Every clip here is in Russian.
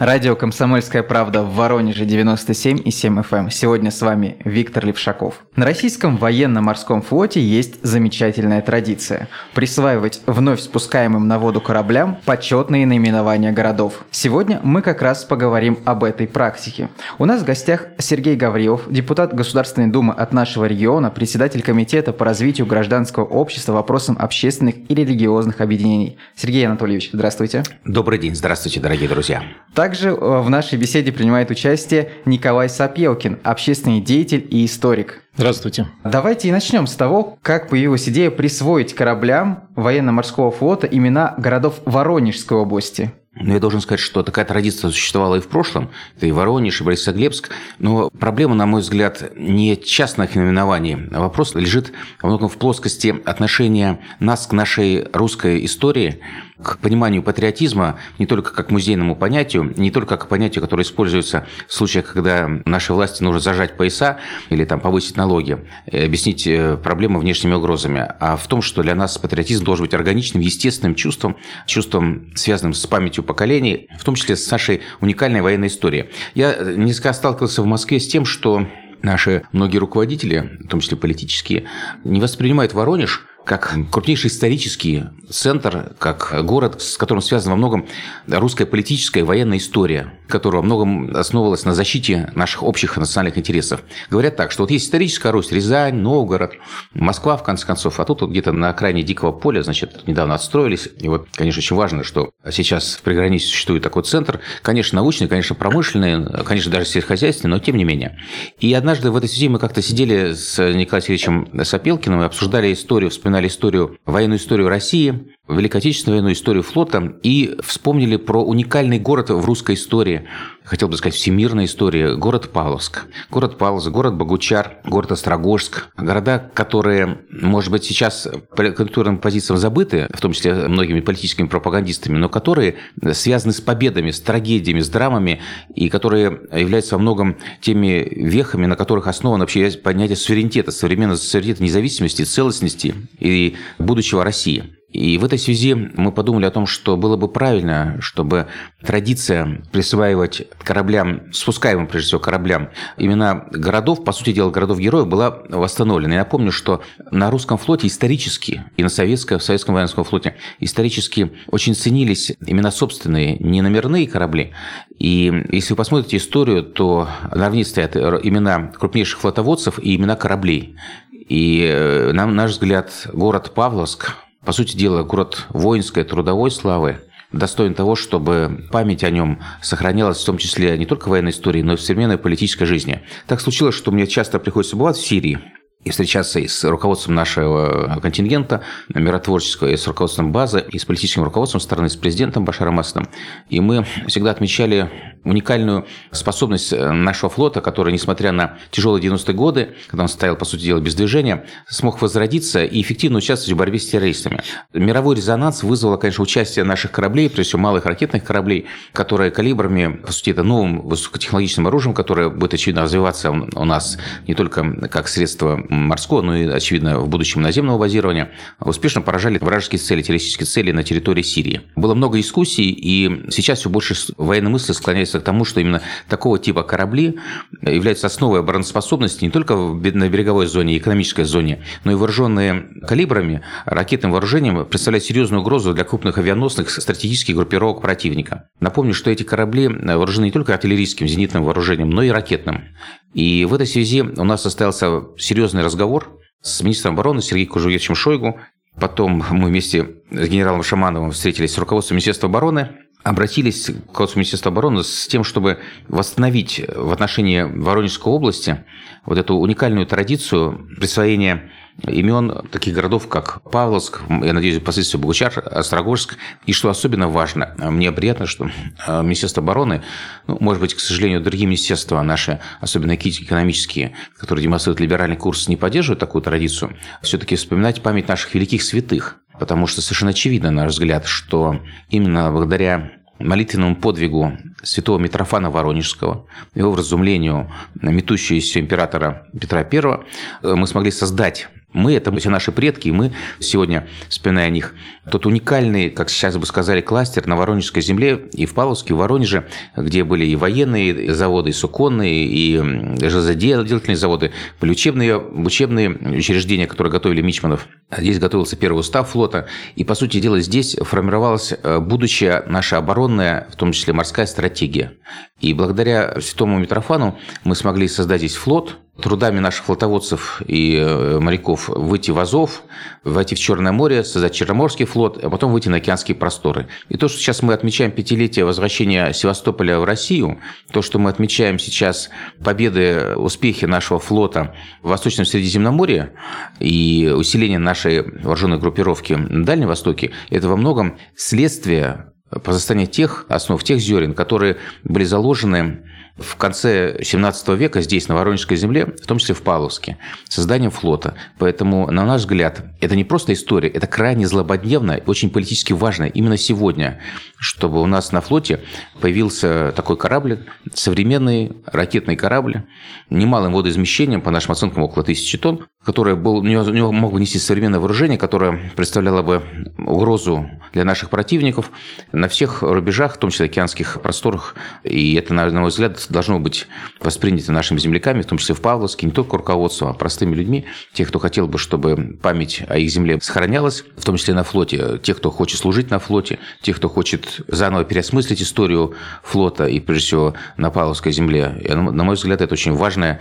Радио «Комсомольская правда» в Воронеже 97 и 7 FM. Эм. Сегодня с вами Виктор Левшаков. На российском военно-морском флоте есть замечательная традиция – присваивать вновь спускаемым на воду кораблям почетные наименования городов. Сегодня мы как раз поговорим об этой практике. У нас в гостях Сергей Гаврилов, депутат Государственной Думы от нашего региона, председатель Комитета по развитию гражданского общества вопросам общественных и религиозных объединений. Сергей Анатольевич, здравствуйте. Добрый день, здравствуйте, дорогие друзья. Так также э, в нашей беседе принимает участие Николай Сапелкин, общественный деятель и историк. Здравствуйте. Давайте и начнем с того, как появилась идея присвоить кораблям военно-морского флота имена городов Воронежской области. Но я должен сказать, что такая традиция существовала и в прошлом. Это и Воронеж, и Борисоглебск. Но проблема, на мой взгляд, не частных наименований. А вопрос лежит во многом в плоскости отношения нас к нашей русской истории, к пониманию патриотизма не только как музейному понятию, не только как понятию, которое используется в случаях, когда нашей власти нужно зажать пояса или там повысить налоги, и объяснить э, проблемы внешними угрозами, а в том, что для нас патриотизм должен быть органичным, естественным чувством, чувством, связанным с памятью поколений, в том числе с нашей уникальной военной историей. Я несколько сталкивался в Москве с тем, что наши многие руководители, в том числе политические, не воспринимают Воронеж как крупнейший исторический центр, как город, с которым связана во многом русская политическая и военная история, которая во многом основывалась на защите наших общих национальных интересов. Говорят так, что вот есть историческая Русь, Рязань, Новгород, Москва, в конце концов, а тут вот где-то на окраине Дикого поля, значит, недавно отстроились. И вот, конечно, очень важно, что сейчас в приграничье существует такой центр, конечно, научный, конечно, промышленный, конечно, даже сельскохозяйственный, но тем не менее. И однажды в этой связи мы как-то сидели с Николаем Сергеевичем Сапелкиным и обсуждали историю, вспоминали вспоминали историю, военную историю России, Великой Отечественную историю флота и вспомнили про уникальный город в русской истории, хотел бы сказать, всемирной истории, город Павловск. Город Павловск, город Богучар, город Острогожск. Города, которые, может быть, сейчас по конъюнктурным позициям забыты, в том числе многими политическими пропагандистами, но которые связаны с победами, с трагедиями, с драмами, и которые являются во многом теми вехами, на которых основано вообще понятие суверенитета, современного суверенитета независимости, целостности и будущего России. И в этой связи мы подумали о том, что было бы правильно, чтобы традиция присваивать кораблям, спускаемым прежде всего кораблям, имена городов, по сути дела, городов-героев, была восстановлена. Я напомню, что на русском флоте исторически, и на советском, в советском военном флоте исторически очень ценились имена собственные, не номерные корабли. И если вы посмотрите историю, то на равнине стоят имена крупнейших флотоводцев и имена кораблей. И, э, на наш взгляд, город Павловск – по сути дела, город воинской, трудовой славы, достоин того, чтобы память о нем сохранялась в том числе не только в военной истории, но и в современной политической жизни. Так случилось, что мне часто приходится бывать в Сирии, и встречаться и с руководством нашего контингента миротворческого, и с руководством базы, и с политическим руководством стороны, с президентом Башаром Асадом. И мы всегда отмечали уникальную способность нашего флота, который, несмотря на тяжелые 90-е годы, когда он стоял, по сути дела, без движения, смог возродиться и эффективно участвовать в борьбе с террористами. Мировой резонанс вызвало, конечно, участие наших кораблей, прежде всего малых ракетных кораблей, которые калибрами, по сути, это новым высокотехнологичным оружием, которое будет, очевидно, развиваться у нас не только как средство морского, но и, очевидно, в будущем наземного базирования, успешно поражали вражеские цели, террористические цели на территории Сирии. Было много дискуссий, и сейчас все больше военной мысли склоняется к тому, что именно такого типа корабли являются основой обороноспособности не только на береговой зоне, экономической зоне, но и вооруженные калибрами, ракетным вооружением представляют серьезную угрозу для крупных авианосных стратегических группировок противника. Напомню, что эти корабли вооружены не только артиллерийским зенитным вооружением, но и ракетным. И в этой связи у нас состоялся серьезный разговор с министром обороны Сергеем Кужуевичем Шойгу. Потом мы вместе с генералом Шамановым встретились с руководством Министерства обороны, обратились к руководству Министерства обороны с тем, чтобы восстановить в отношении Воронежской области вот эту уникальную традицию присвоения имен таких городов, как Павловск, я надеюсь, впоследствии Богучар, Острогожск. И что особенно важно, мне приятно, что э, Министерство обороны, ну, может быть, к сожалению, другие министерства наши, особенно экономические, которые демонстрируют либеральный курс, не поддерживают такую традицию, все-таки вспоминать память наших великих святых. Потому что совершенно очевидно, на наш взгляд, что именно благодаря молитвенному подвигу святого Митрофана Воронежского, его вразумлению метущегося императора Петра I, мы смогли создать Мы – это все наши предки, и мы сегодня, вспоминая о них, тот уникальный, как сейчас бы сказали, кластер на Воронежской земле и в Павловске, и в Воронеже, где были и военные заводы, и суконные, и железоделательные заводы, были учебные, учебные учреждения, которые готовили мичманов. Здесь готовился первый устав флота. И, по сути дела, здесь формировалась э, будущая наша оборонная, в том числе морская стратегия. И благодаря святому Митрофану мы смогли создать здесь флот, трудами наших флотоводцев и э, моряков выйти в Азов, войти в Черное море, создать Черноморский флот, а потом выйти на океанские просторы. И то, что сейчас мы отмечаем пятилетие возвращения Севастополя в Россию, то, что мы отмечаем сейчас победы, успехи нашего флота в Восточном Средиземноморье и усиление нашей вооруженной группировки на Дальнем Востоке, это во многом следствие позостания тех основ, тех зерен, которые были заложены в конце 17 века здесь, на Воронежской земле, в том числе в Павловске, созданием флота. Поэтому, на наш взгляд, это не просто история, это крайне злободневно и очень политически важно именно сегодня, чтобы у нас на флоте появился такой корабль, современный ракетный корабль, немалым водоизмещением, по нашим оценкам, около тысячи тонн, который был, у у него мог бы нести современное вооружение, которое представляло бы угрозу для наших противников на всех рубежах, в том числе океанских просторах. И это, на мой взгляд, должно быть воспринято нашими земляками, в том числе в Павловске, не только руководством, а простыми людьми, тех, кто хотел бы, чтобы память о их земле сохранялась, в том числе на флоте, тех, кто хочет служить на флоте, тех, кто хочет заново переосмыслить историю флота и, прежде всего, на Павловской земле. И, на мой взгляд, это очень важное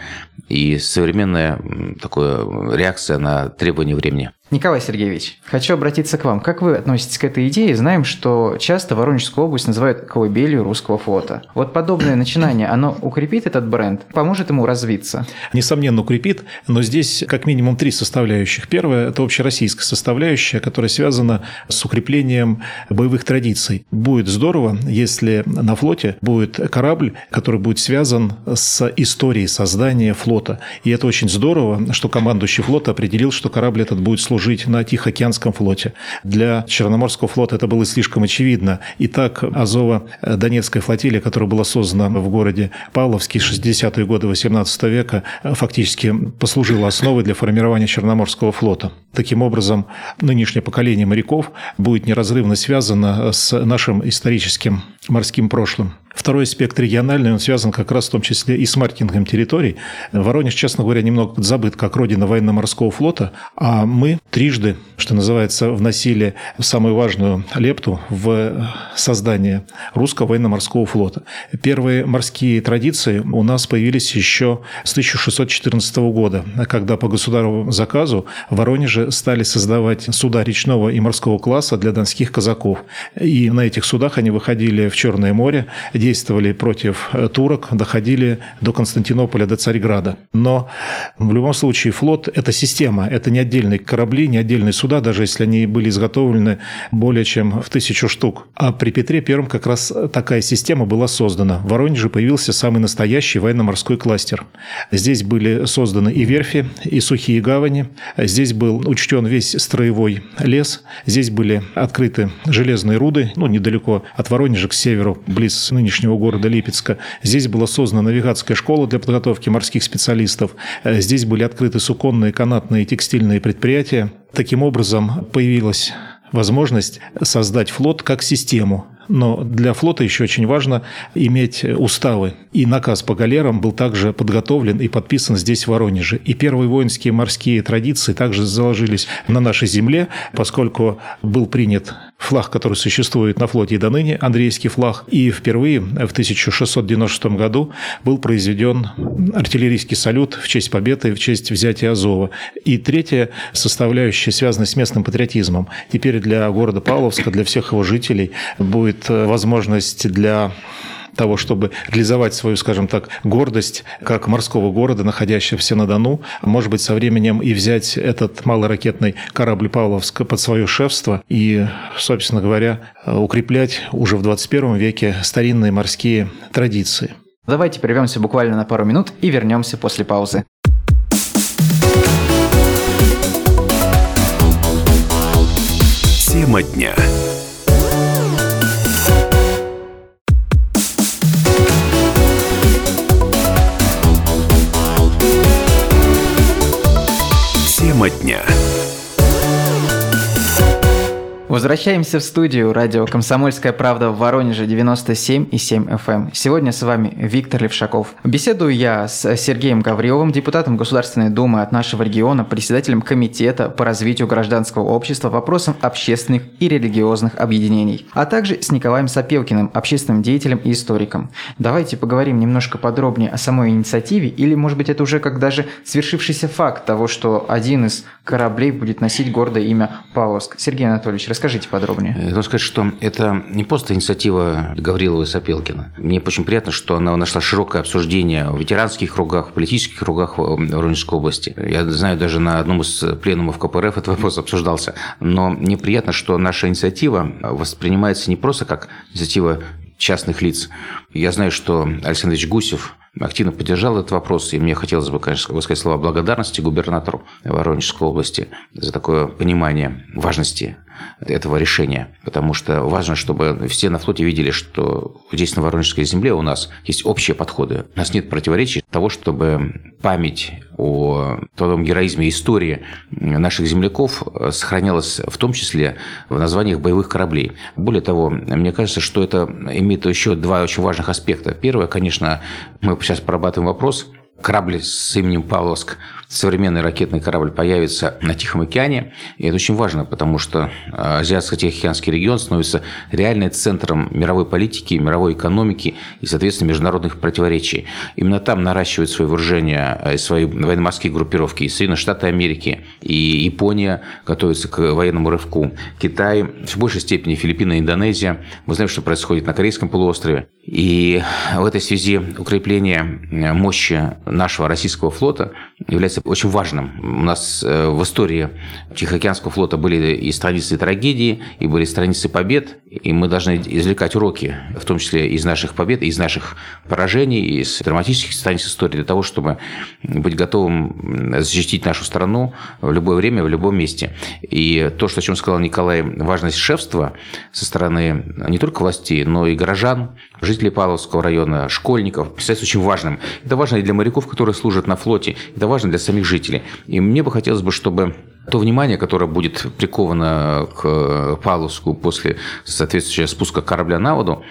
и современное такое реакция на требования времени. Николай Сергеевич, хочу обратиться к вам. Как вы относитесь к этой идее? Знаем, что часто Воронежскую область называют колыбелью русского флота. Вот подобное начинание, оно укрепит этот бренд, поможет ему развиться? Несомненно, укрепит, но здесь как минимум три составляющих. Первое – это общероссийская составляющая, которая связана с укреплением боевых традиций. Будет здорово, если на флоте будет корабль, который будет связан с историей создания флота. И это очень здорово, что командующий флота определил, что корабль этот будет служить служить на Тихоокеанском флоте. Для Черноморского флота это было слишком очевидно. И так Азово-Донецкая флотилия, которая была создана в городе Павловске в 60-е годы XVIII века, фактически послужила основой для формирования Черноморского флота. Таким образом, нынешнее поколение моряков будет неразрывно связано с нашим историческим морским прошлым. Второй аспект региональный, он связан как раз в том числе и с маркетингом территорий. Воронеж, честно говоря, немного забыт как родина военно-морского флота, а мы трижды, что называется, вносили самую важную лепту в создание русского военно-морского флота. Первые морские традиции у нас появились еще с 1614 года, когда по государственному заказу в Воронеже стали создавать суда речного и морского класса для донских казаков. И на этих судах они выходили в Черное море, действовали против э, турок, доходили до Константинополя, до Царьграда. Но в любом случае флот – это система, это не отдельные корабли, не отдельные суда, даже если они были изготовлены более чем в тысячу штук. А при Петре Первом как раз такая система была создана. В Воронеже появился самый настоящий военно-морской кластер. Здесь были созданы и верфи, и сухие гавани. Здесь был учтен весь строевой лес. Здесь были открыты железные руды, ну, недалеко от Воронежа к северу, близ нынешнего нынешнего города Липецка. Здесь была создана навигатская школа для подготовки морских специалистов. Э, здесь были открыты суконные, канатные и текстильные предприятия. Таким образом, появилась возможность создать флот как систему, но для флота еще очень важно иметь уставы. И наказ по галерам был также подготовлен и подписан здесь, в Воронеже. И первые воинские морские традиции также заложились на нашей земле, поскольку был принят флаг, который существует на флоте и до ныне, флаг. И впервые в 1696 году был произведен артиллерийский салют в честь победы, в честь взятия Азова. И третья составляющая связана с местным патриотизмом. Теперь для города Павловска, для всех его жителей будет возможность для того, чтобы реализовать свою, скажем так, гордость как морского города, находящегося на Дону, может быть, со временем и взять этот малоракетный корабль Павловск под свое шефство и, собственно говоря, укреплять уже в 21 веке старинные морские традиции. Давайте прервемся буквально на пару минут и вернемся после паузы. Тема дня. Тема дня. Возвращаемся в студию радио «Комсомольская правда» в Воронеже 97 и 7 FM. Эм. Сегодня с вами Виктор Левшаков. Беседую я с Сергеем Гавриловым, депутатом Государственной Думы от нашего региона, председателем Комитета по развитию гражданского общества вопросам общественных и религиозных объединений, а также с Николаем Сапелкиным, общественным деятелем и историком. Давайте поговорим немножко подробнее о самой инициативе, или, может быть, это уже как даже свершившийся факт того, что один из кораблей будет носить гордое имя Павловск. Сергей Анатольевич, Расскажите подробнее. Я должен сказать, что это не просто инициатива Гаврилова и Сапелкина. Мне очень приятно, что она нашла широкое обсуждение в ветеранских кругах, в политических кругах Воронежской области. Я знаю, даже на одном из пленумов КПРФ этот вопрос обсуждался. Но мне приятно, что наша инициатива воспринимается не просто как инициатива частных лиц. Я знаю, что Александр Ильич Гусев активно поддержал этот вопрос, и мне хотелось бы, конечно, высказать слова благодарности губернатору Воронежской области за такое понимание важности этого решения, потому что важно, чтобы все на флоте видели, что здесь на Воронежской земле у нас есть общие подходы. У нас нет противоречий того, чтобы память о том героизме истории наших земляков сохранялась в том числе в названиях боевых кораблей. Более того, мне кажется, что это имеет еще два очень важных аспекта. Первое, конечно, мы сейчас прорабатываем вопрос, корабль с именем Павловск современный ракетный корабль появится на Тихом океане. И это очень важно, потому что а, Азиатско-Тихоокеанский регион становится реальным центром мировой политики, мировой экономики и, соответственно, международных противоречий. Именно там наращивают свои вооружения, а, свои военно-морские группировки и Соединенные Штаты Америки, и Япония готовится к военному рывку, Китай, в большей степени Филиппины Индонезия. Мы знаем, что происходит на Корейском полуострове. И в этой связи укрепление мощи нашего российского флота является является очень важным. У нас э, в истории Тихоокеанского флота были и страницы трагедии, и были страницы побед, и мы должны извлекать уроки, в том числе из наших побед, из наших поражений, из драматических страниц истории, для того, чтобы быть готовым защитить нашу страну в любое время, в любом месте. И то, что, о чем сказал Николай, важность шефства со стороны не только властей, но и горожан, жителей Павловского района, школьников, представляется очень важным. Это важно и для моряков, которые служат на флоте, это важно для самих жителей. И мне бы хотелось бы, чтобы то внимание, которое будет приковано к Павловску после соответствующего спуска корабля на воду,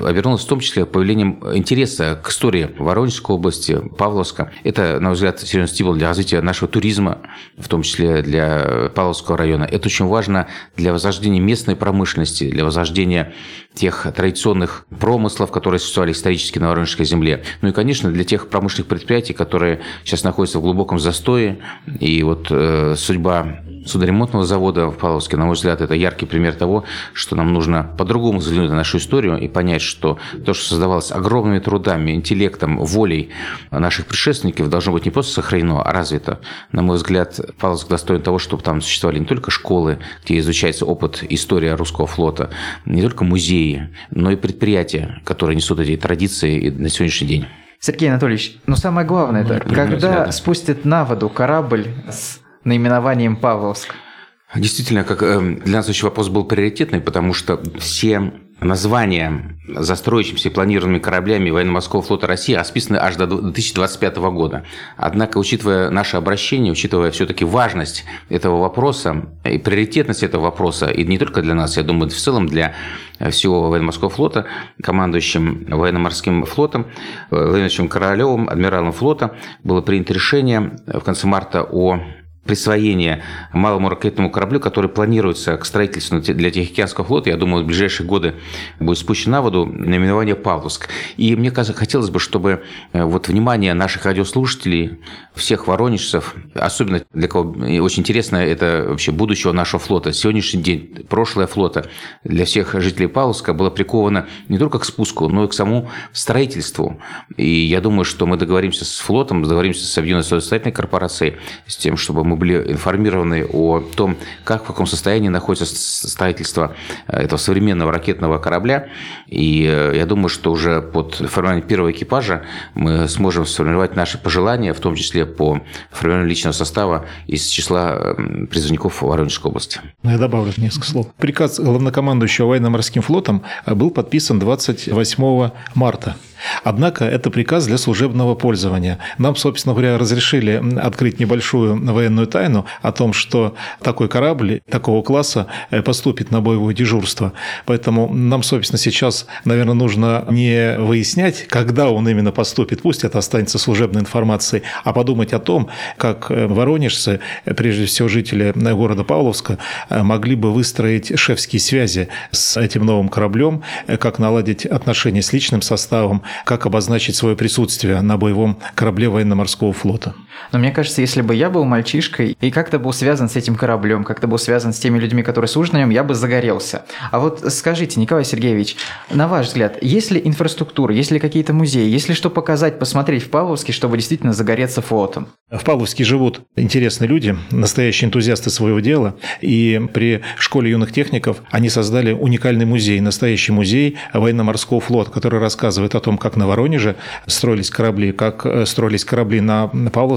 обернулось в том числе появлением интереса к истории Воронежской области, Павловска. Это, на мой взгляд, серьезный стимул для развития нашего туризма, в том числе для Павловского района. Это очень важно для возрождения местной промышленности, для возрождения тех традиционных промыслов, которые существовали исторически на Воронежской земле. Ну и, конечно, для тех промышленных предприятий, которые сейчас находятся в глубоком застое. И вот э, судьба судоремонтного завода в Павловске, на мой взгляд, это яркий пример того, что нам нужно по-другому взглянуть на нашу историю и понять, что то, что создавалось огромными трудами, интеллектом, волей наших предшественников, должно быть не просто сохранено, а развито. На мой взгляд, Павловск достоин того, чтобы там существовали не только школы, где изучается опыт, история русского флота, не только музеи, но и предприятия, которые несут эти традиции на сегодняшний день. Сергей Анатольевич, но самое главное, это когда спустят на воду корабль с наименованием Павловск? Действительно, как э, для нас еще вопрос был приоритетный, потому что все названия застроившимися и планируемыми кораблями военно-морского флота России расписаны аж до 2025 года. Однако, учитывая наше обращение, учитывая все-таки важность этого вопроса и приоритетность этого вопроса, и не только для нас, я думаю, в целом для всего военно-морского флота, командующим военно-морским флотом Владимировичем Королевым, адмиралом флота, было принято решение в конце марта о присвоение малому ракетному кораблю, который планируется к строительству для Тихоокеанского флота, я думаю, в ближайшие годы будет спущен на воду, наименование Павловск. И мне хотелось бы, чтобы э, вот внимание наших радиослушателей, всех воронежцев, особенно для кого очень интересно это вообще будущего нашего флота, сегодняшний день, прошлое флота, для всех жителей Павловска было приковано не только к спуску, но и к самому строительству. И я думаю, что мы договоримся с флотом, договоримся с Объединенной состоятельной корпорацией, с тем, чтобы мы мы были информированы о том, как, в каком состоянии находится строительство э, этого современного ракетного корабля. И э, я думаю, что уже под формированием первого экипажа мы сможем сформировать наши пожелания, в том числе по формированию личного состава из числа призывников Воронежской области. Ну, я добавлю несколько слов. Приказ главнокомандующего военно-морским флотом был подписан 28 марта Однако это приказ для служебного пользования. Нам, собственно говоря, разрешили открыть небольшую военную тайну о том, что такой корабль такого класса э, поступит на боевое дежурство. Поэтому нам, собственно, сейчас, наверное, нужно не выяснять, когда он именно поступит, пусть это останется служебной информацией, а подумать о том, как э, воронежцы, прежде всего жители города Павловска, э, могли бы выстроить шефские связи с этим новым кораблем, как наладить отношения с личным составом, как обозначить свое присутствие на боевом корабле военно-морского флота. Но мне кажется, если бы я был мальчишкой и как-то был связан с этим кораблем, как-то был связан с теми людьми, которые служат на нем, я бы загорелся. А вот скажите, Николай Сергеевич, на ваш взгляд, есть ли инфраструктура, есть ли какие-то музеи, есть ли что показать, посмотреть в Павловске, чтобы действительно загореться флотом? В Павловске живут интересные люди, настоящие энтузиасты своего дела, и при школе юных техников они создали уникальный музей, настоящий музей военно-морского флота, который рассказывает о том, как на Воронеже строились корабли, как э, строились корабли на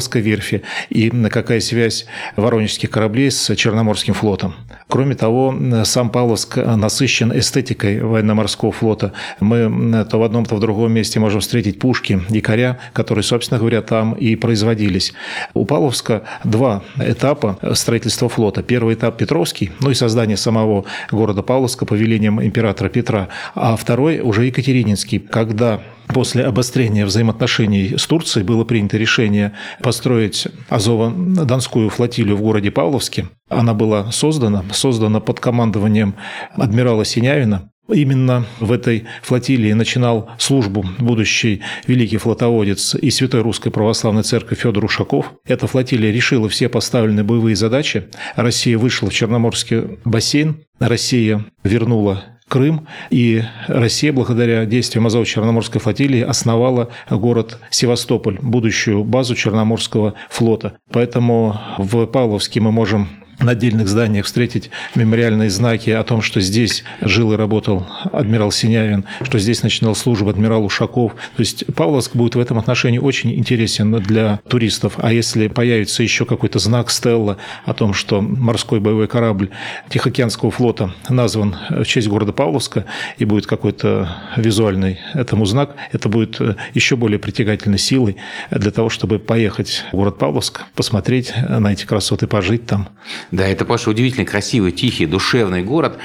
Павловской верфи и какая связь воронежских кораблей с Черноморским флотом. Кроме того, сам Павловск насыщен эстетикой военно-морского флота. Мы то в одном, то в другом месте можем встретить пушки, якоря, которые, собственно говоря, там и производились. У Павловска два этапа строительства флота. Первый этап Петровский, ну и создание самого города Павловска по велениям императора Петра, а второй уже Екатерининский, когда После обострения взаимоотношений с Турцией было принято решение построить Азово-Донскую флотилию в городе Павловске. Она была создана, создана под командованием адмирала Синявина. Именно в этой флотилии начинал службу будущий великий флотоводец и Святой Русской Православной Церкви Федор Ушаков. Эта флотилия решила все поставленные боевые задачи. Россия вышла в Черноморский бассейн. Россия вернула Крым, и Россия, благодаря действиям Азово-Черноморской флотилии, основала город Севастополь, будущую базу Черноморского флота. Поэтому в Павловске мы можем на отдельных зданиях встретить мемориальные знаки о том, что здесь жил и работал адмирал Синявин, что здесь начинал службу адмирал Ушаков. То есть Павловск будет в этом отношении очень интересен для туристов. А если появится еще какой-то знак Стелла о том, что морской боевой корабль Тихоокеанского флота назван в честь города Павловска и будет какой-то визуальный этому знак, это будет еще более притягательной силой для того, чтобы поехать в город Павловск, посмотреть на эти красоты, пожить там. Да, это, Паша, удивительно красивый, тихий, душевный город.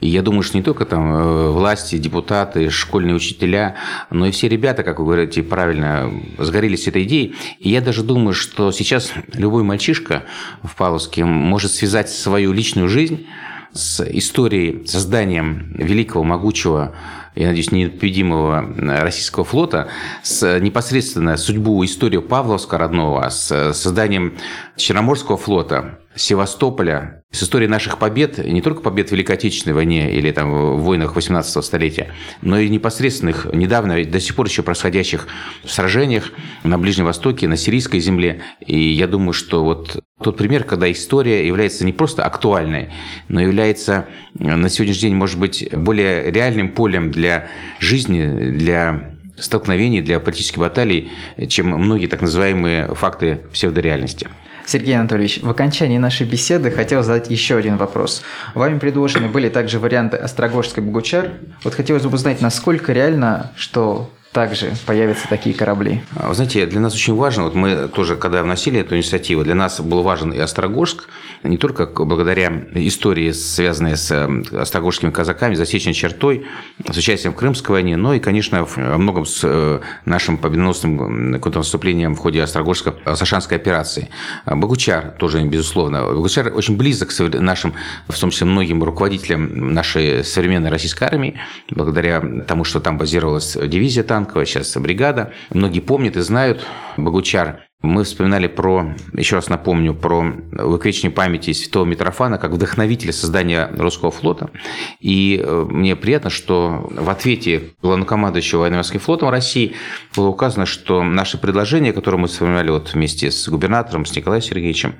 И я думаю, что не только там э, власти, депутаты, школьные учителя, но и все ребята, как вы говорите правильно, сгорелись этой идеей. И я даже думаю, что сейчас любой мальчишка в Павловске может связать свою личную жизнь с историей созданием великого, могучего, я надеюсь, непобедимого российского флота, с непосредственно судьбу, историю Павловска родного, с созданием Черноморского флота, Севастополя, с историей наших побед, не только побед в Великой Отечественной войне или там в войнах 18 столетия, но и непосредственных, недавно, до сих пор еще происходящих сражениях на Ближнем Востоке, на сирийской земле. И я думаю, что вот тот пример, когда история является не просто актуальной, но является на сегодняшний день, может быть, более реальным полем для жизни, для столкновений, для политических баталий, чем многие так называемые факты псевдореальности. Сергей Анатольевич, в окончании нашей беседы хотел задать еще один вопрос. Вами предложены были также варианты Острогожской Богучар. Вот хотелось бы узнать, насколько реально, что также появятся такие корабли? Вы знаете, для нас очень важно, вот мы тоже, когда вносили эту инициативу, для нас был важен и Острогожск, не только благодаря истории, связанной с э, острогожскими казаками, засечной чертой, с участием в Крымской войне, но и, конечно, во многом с э, нашим победоносным контрнаступлением в ходе Острогожско-Сашанской операции. Богучар тоже, безусловно. Богучар очень близок к нашим, в том числе многим руководителям нашей современной российской армии, благодаря тому, что там базировалась дивизия танков, танковая, сейчас бригада. Многие помнят и знают Богучар. Мы вспоминали про, еще раз напомню, про увековечение памяти святого Митрофана как вдохновителя создания русского флота. И э, мне приятно, что в ответе главнокомандующего военно-морским флотом России было указано, что наши предложения, которые мы вспоминали вот вместе с губернатором, с Николаем Сергеевичем,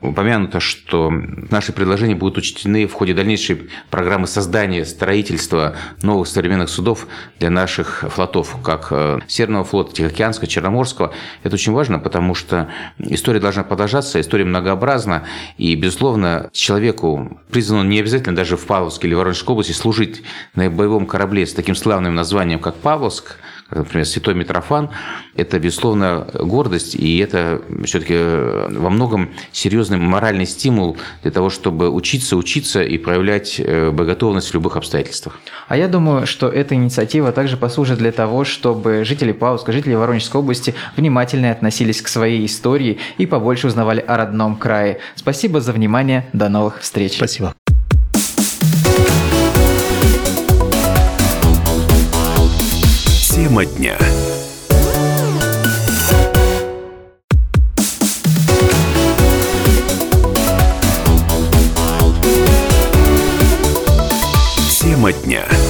упомянуто, что наши предложения будут учтены в ходе дальнейшей программы создания строительства новых современных судов для наших флотов, как э, Северного флота, Тихоокеанского, Черноморского. Это очень важно, потому что история должна продолжаться, история многообразна, и, безусловно, человеку призвано не обязательно даже в Павловске или Воронежской области служить на боевом корабле с таким славным названием, как Павловск, например, святой Митрофан, это, безусловно, гордость, и это все-таки э, во многом серьезный моральный стимул для того, чтобы учиться, учиться и проявлять э, боготовность в любых обстоятельствах. А я думаю, что эта инициатива также послужит для того, чтобы жители Пауска, жители Воронежской области внимательно относились к своей истории и побольше узнавали о родном крае. Спасибо за внимание. До новых встреч. Спасибо. Тема дня. Тема дня.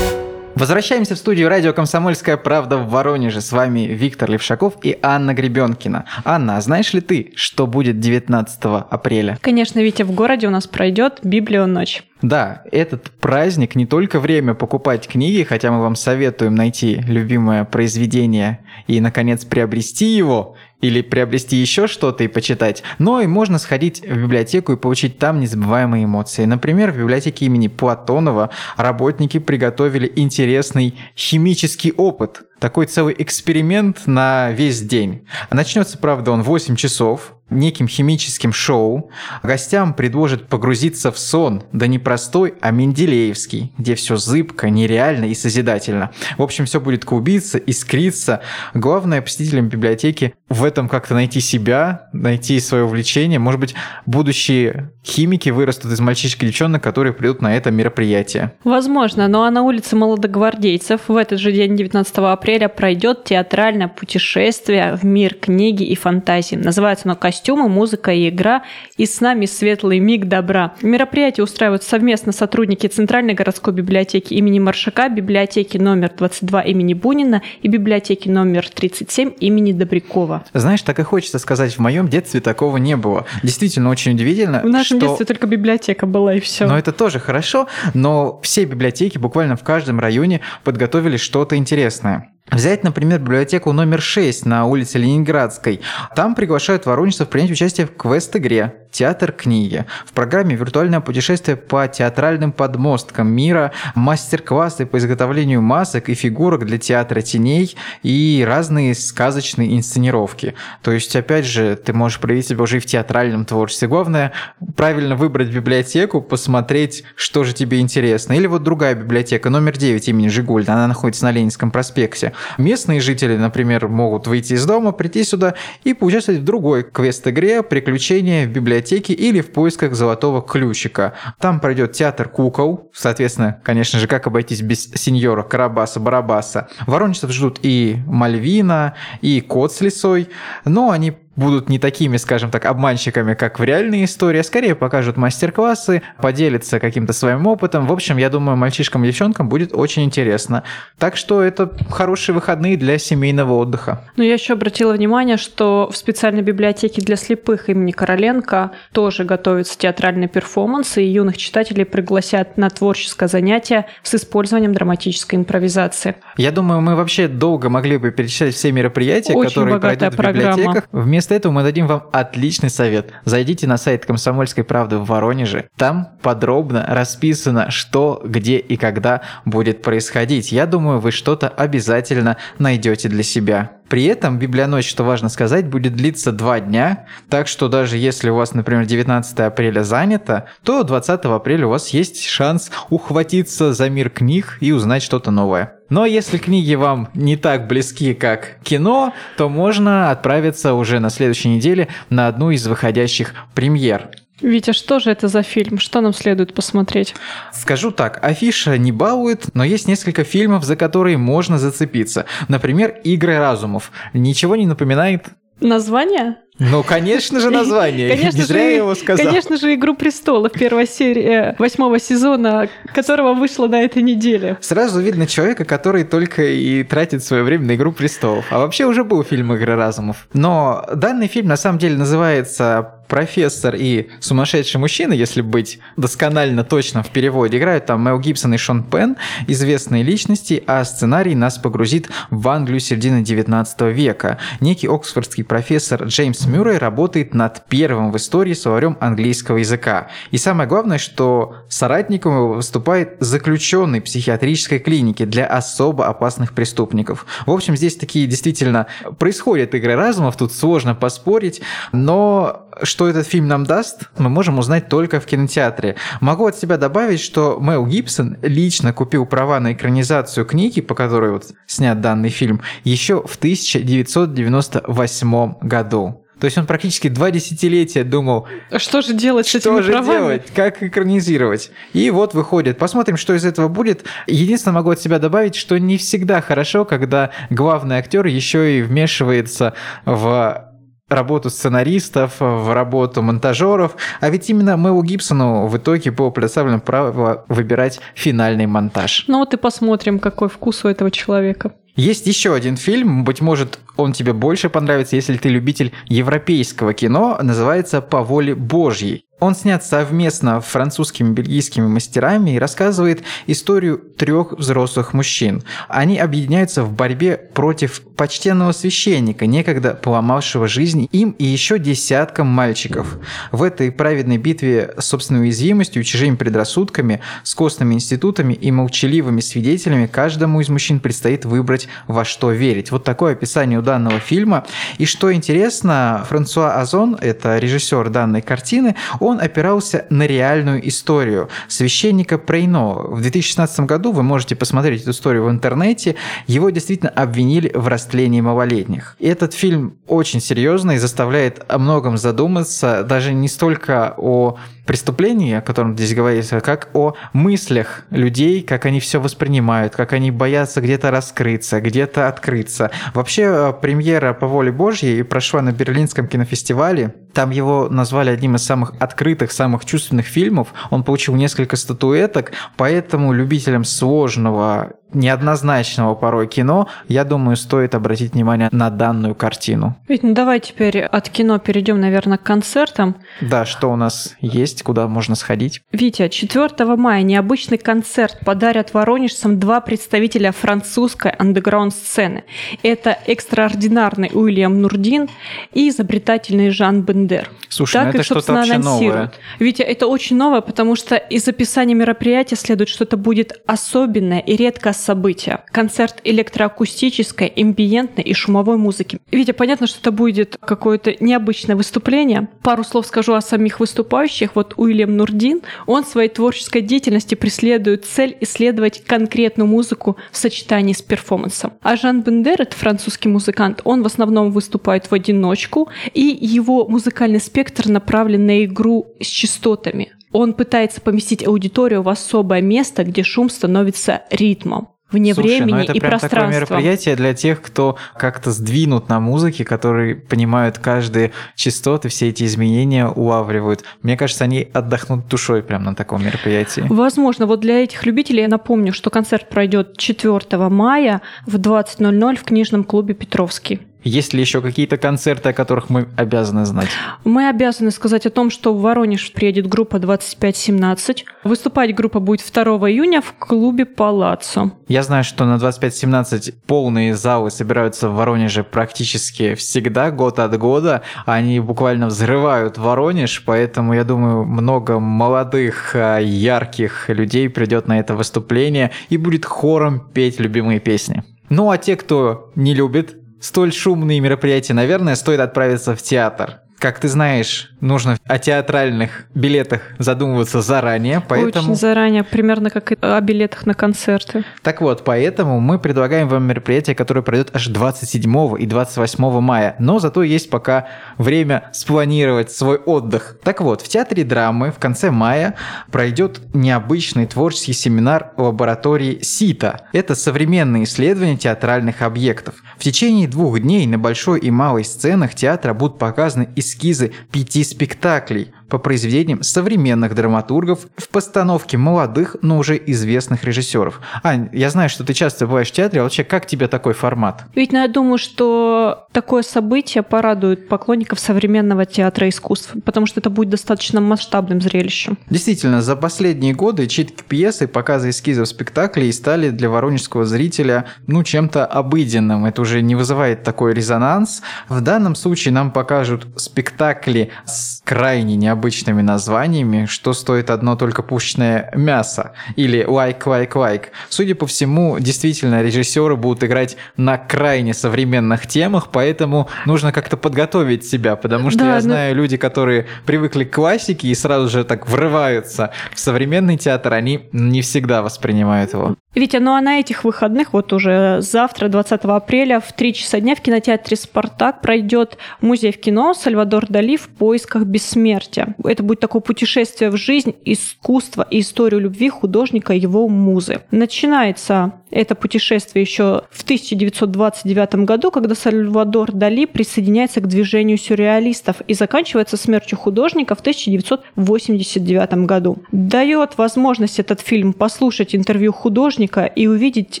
Возвращаемся в студию радио «Комсомольская правда» в Воронеже. С вами Виктор Левшаков и Анна Гребенкина. Анна, а знаешь ли ты, что будет 19 апреля? Конечно, Витя, в городе у нас пройдет Библио ночь. Да, этот праздник не только время покупать книги, хотя мы вам советуем найти любимое произведение и, наконец, приобрести его, или приобрести еще что-то и почитать, но и можно сходить в библиотеку и получить там незабываемые эмоции. Например, в библиотеке имени Платонова работники приготовили интересный химический опыт, такой целый эксперимент на весь день. Начнется, правда, он в 8 часов, неким химическим шоу. Гостям предложат погрузиться в сон, да не простой, а Менделеевский, где все зыбко, нереально и созидательно. В общем, все будет клубиться, искриться. Главное посетителям библиотеки в этом как-то найти себя, найти свое увлечение. Может быть, будущие химики вырастут из мальчишек и девчонок, которые придут на это мероприятие. Возможно, но а на улице молодогвардейцев в этот же день, 19 апреля, пройдет театральное путешествие в мир книги и фантазии. Называется оно «Костюмы, музыка и игра» и с нами светлый миг добра. Мероприятие устраивают совместно сотрудники Центральной городской библиотеки имени Маршака, библиотеки номер 22 имени Бунина и библиотеки номер 37 имени Добрякова. Знаешь, так и хочется сказать, в моем детстве такого не было. Действительно, очень удивительно. В нашем что... детстве только библиотека была и все. Но это тоже хорошо, но все библиотеки буквально в каждом районе подготовили что-то интересное. Взять, например, библиотеку номер 6 на улице Ленинградской. Там приглашают воронежцев принять участие в квест-игре «Театр книги». В программе «Виртуальное путешествие по театральным подмосткам мира», мастер-классы по изготовлению масок и фигурок для театра теней и разные сказочные инсценировки. То есть, опять же, ты можешь проявить себя уже и в театральном творчестве. Главное, правильно выбрать библиотеку, посмотреть, что же тебе интересно. Или вот другая библиотека, номер 9 имени Жигульна, она находится на Ленинском проспекте. Местные жители, например, могут выйти из дома, прийти сюда и поучаствовать в другой квест-игре «Приключения в библиотеке» или в поисках золотого ключика. Там пройдет театр кукол, соответственно, конечно же, как обойтись без сеньора Карабаса-Барабаса. Воронежцев ждут и Мальвина, и Кот с лисой, но они будут не такими, скажем так, обманщиками, как в реальной истории, а скорее покажут мастер-классы, поделятся каким-то своим опытом. В общем, я думаю, мальчишкам и девчонкам будет очень интересно. Так что это хорошие выходные для семейного отдыха. Но я еще обратила внимание, что в специальной библиотеке для слепых имени Короленко тоже готовятся театральные перформансы, и юных читателей пригласят на творческое занятие с использованием драматической импровизации. Я думаю, мы вообще долго могли бы перечислять все мероприятия, Очень которые пройдут программа. в библиотеках. Вместо этого мы дадим вам отличный совет. Зайдите на сайт Комсомольской правды в Воронеже. Там подробно расписано, что, где и когда будет происходить. Я думаю, вы что-то обязательно найдете для себя. При этом Библионочь, что важно сказать, будет длиться два дня, так что даже если у вас, например, 19 апреля занято, то 20 апреля у вас есть шанс ухватиться за мир книг и узнать что-то новое. Но если книги вам не так близки, как кино, то можно отправиться уже на следующей неделе на одну из выходящих премьер. Витя, что же это за фильм? Что нам следует посмотреть? Скажу так, афиша не балует, но есть несколько фильмов, за которые можно зацепиться. Например, «Игры разумов». Ничего не напоминает? Название? Ну, конечно же, название. Конечно не же, я его сказал. Конечно же, «Игру престолов», первая серия восьмого сезона, которого вышла на этой неделе. Сразу видно человека, который только и тратит свое время на «Игру престолов». А вообще уже был фильм «Игры разумов». Но данный фильм на самом деле называется профессор и сумасшедший мужчина, если быть досконально точно в переводе, играют там Мэл Гибсон и Шон Пен, известные личности, а сценарий нас погрузит в Англию середины 19 века. Некий оксфордский профессор Джеймс Мюррей работает над первым в истории словарем английского языка. И самое главное, что соратником его выступает заключенный психиатрической клиники для особо опасных преступников. В общем, здесь такие действительно происходят игры разумов, тут сложно поспорить, но что этот фильм нам даст, мы можем узнать только в кинотеатре. Могу от себя добавить, что Мэл Гибсон лично купил права на экранизацию книги, по которой вот снят данный фильм, еще в 1998 году. То есть он практически два десятилетия думал, А Что же делать с что этими же правами? делать, как экранизировать. И вот выходит. Посмотрим, что из этого будет. Единственное, могу от себя добавить, что не всегда хорошо, когда главный актер еще и вмешивается в работу сценаристов, в работу монтажеров. А ведь именно Мэлу Гибсону в итоге было предоставлено право выбирать финальный монтаж. Ну вот и посмотрим, какой вкус у этого человека. Есть еще один фильм, быть может, он тебе больше понравится, если ты любитель европейского кино, называется «По воле Божьей». Он снят совместно французскими и бельгийскими мастерами и рассказывает историю трех взрослых мужчин. Они объединяются в борьбе против почтенного священника, некогда поломавшего жизнь им и еще десяткам мальчиков. В этой праведной битве с собственной уязвимостью, чужими предрассудками, с костными институтами и молчаливыми свидетелями каждому из мужчин предстоит выбрать, во что верить. Вот такое описание у данного фильма. И что интересно, Франсуа Озон, это режиссер данной картины, опирался на реальную историю священника Прейно. В 2016 году вы можете посмотреть эту историю в интернете. Его действительно обвинили в растлении малолетних. И этот фильм очень серьезный заставляет о многом задуматься, даже не столько о преступлении, о котором здесь говорится, как о мыслях людей, как они все воспринимают, как они боятся где-то раскрыться, где-то открыться. Вообще, э, премьера «По воле Божьей» прошла на Берлинском кинофестивале. Там его назвали одним из самых открытых, самых чувственных фильмов. Он получил несколько статуэток, поэтому любителям сложного неоднозначного порой кино, я думаю, стоит обратить внимание на данную картину. Ведь ну давай теперь от кино перейдем, наверное, к концертам. Да, что у нас есть, куда можно сходить? Витя, 4 мая необычный концерт подарят воронежцам два представителя французской андеграунд-сцены. Это экстраординарный Уильям Нурдин и изобретательный Жан Бендер. Слушай, ну это их, что-то вообще новое. Витя, это очень новое, потому что из описания мероприятия следует, что это будет особенное и событие. Концерт электроакустической, амбиентной и шумовой музыки. Витя, понятно, что это будет какое-то необычное выступление. Пару слов скажу о самих выступающих. Вот Уильям Нурдин, он в своей творческой деятельности преследует цель исследовать конкретную музыку в сочетании с перформансом. А Жан Бендер, это французский музыкант, он в основном выступает в одиночку, и его музыкальный спектр направлен на игру с частотами. Он пытается поместить аудиторию в особое место, где шум становится ритмом вне Слушай, времени ну это и прям такое пространства. мероприятие для тех, кто как-то сдвинут на музыке, которые понимают каждые частоты, все эти изменения улавливают. Мне кажется, они отдохнут душой прям на таком мероприятии. Возможно, вот для этих любителей я напомню, что концерт пройдет 4 мая в 20.00 в книжном клубе Петровский. Есть ли еще какие-то концерты, о которых мы обязаны знать? Мы обязаны сказать о том, что в Воронеж приедет группа 2517. Выступать группа будет 2 июня в клубе Палаццо. Я знаю, что на 25-17 полные залы собираются в Воронеже практически всегда, год от года. Они буквально взрывают Воронеж, поэтому я думаю, много молодых, а, ярких людей придет на это выступление и будет хором петь любимые песни. Ну а те, кто не любит столь шумные мероприятия, наверное, стоит отправиться в театр. Как ты знаешь, нужно о театральных билетах задумываться заранее, поэтому... Очень заранее, примерно как и о билетах на концерты. Так вот, поэтому мы предлагаем вам мероприятие, которое пройдет аж 27 и 28 мая. Но зато есть пока время спланировать свой отдых. Так вот, в Театре драмы в конце мая пройдет необычный творческий семинар лаборатории СИТа. Это современные исследования театральных объектов. В течение двух дней на большой и малой сценах театра будут показаны эскизы пяти спектаклей, по произведениям современных драматургов в постановке молодых, но уже известных режиссеров. Ань, я знаю, что ты часто бываешь в театре, а вообще как тебе такой формат? Ведь ну, я думаю, что такое событие порадует поклонников современного театра искусств, потому что это будет достаточно масштабным зрелищем. Действительно, за последние годы читки пьесы, показы эскизов спектаклей стали для воронежского зрителя ну чем-то обыденным. Это уже не вызывает такой резонанс. В данном случае нам покажут спектакли с крайне необычными названиями, что стоит одно только пушечное мясо или лайк, лайк, лайк. Судя по всему, действительно, режиссеры будут играть на крайне современных темах, поэтому нужно как-то подготовить себя, потому что Да, я ну- знаю люди, которые привыкли к классике и сразу же так врываются в современный театр, они не всегда воспринимают его. Витя, ну а на этих выходных, вот уже завтра, 20 апреля, в 3 часа дня в кинотеатре «Спартак» пройдет музей в кино «Сальвадор Дали в поисках бессмертия». Это будет такое путешествие в жизнь, искусство и историю любви художника и его музы. Начинается это путешествие еще в 1929 году, когда Сальвадор Дали присоединяется к движению сюрреалистов и заканчивается смертью художника в 1989 году. Дает возможность этот фильм послушать интервью художника и увидеть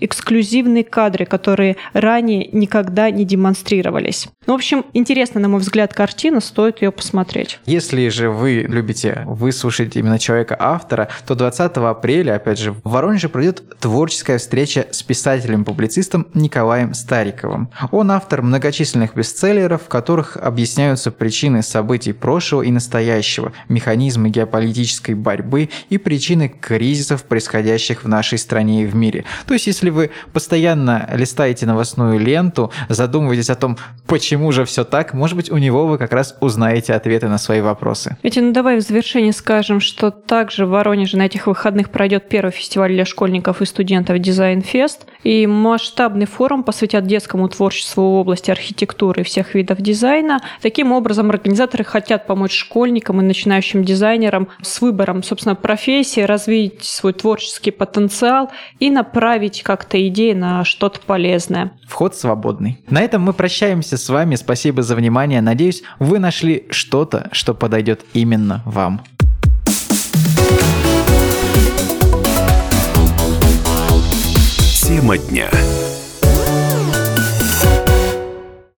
эксклюзивные кадры, которые ранее никогда не демонстрировались. В общем, интересно, на мой взгляд, картина, стоит ее посмотреть. Если же вы любите выслушать именно человека-автора, то 20 апреля, опять же, в Воронеже пройдет творческая встреча с писателем-публицистом Николаем Стариковым. Он автор многочисленных бестселлеров, в которых объясняются причины событий прошлого и настоящего, механизмы геополитической борьбы и причины кризисов, происходящих в нашей стране и в мире. То есть, если вы постоянно листаете новостную ленту, задумываетесь о том, почему же все так, может быть, у него вы как раз узнаете ответы на свои вопросы. Ведь, ну давай в завершение скажем, что также в Воронеже на этих выходных пройдет первый фестиваль для школьников и студентов Дизайн Фест, и масштабный форум посвятят детскому творчеству в области архитектуры и всех видов дизайна. Таким образом, организаторы хотят помочь школьникам и начинающим дизайнерам с выбором, собственно, профессии, развить свой творческий потенциал и направить как-то идеи на что-то полезное. Вход свободный. На этом мы прощаемся с вами. Спасибо за внимание. Надеюсь, вы нашли что-то, что подойдет именно вам. Тема дня.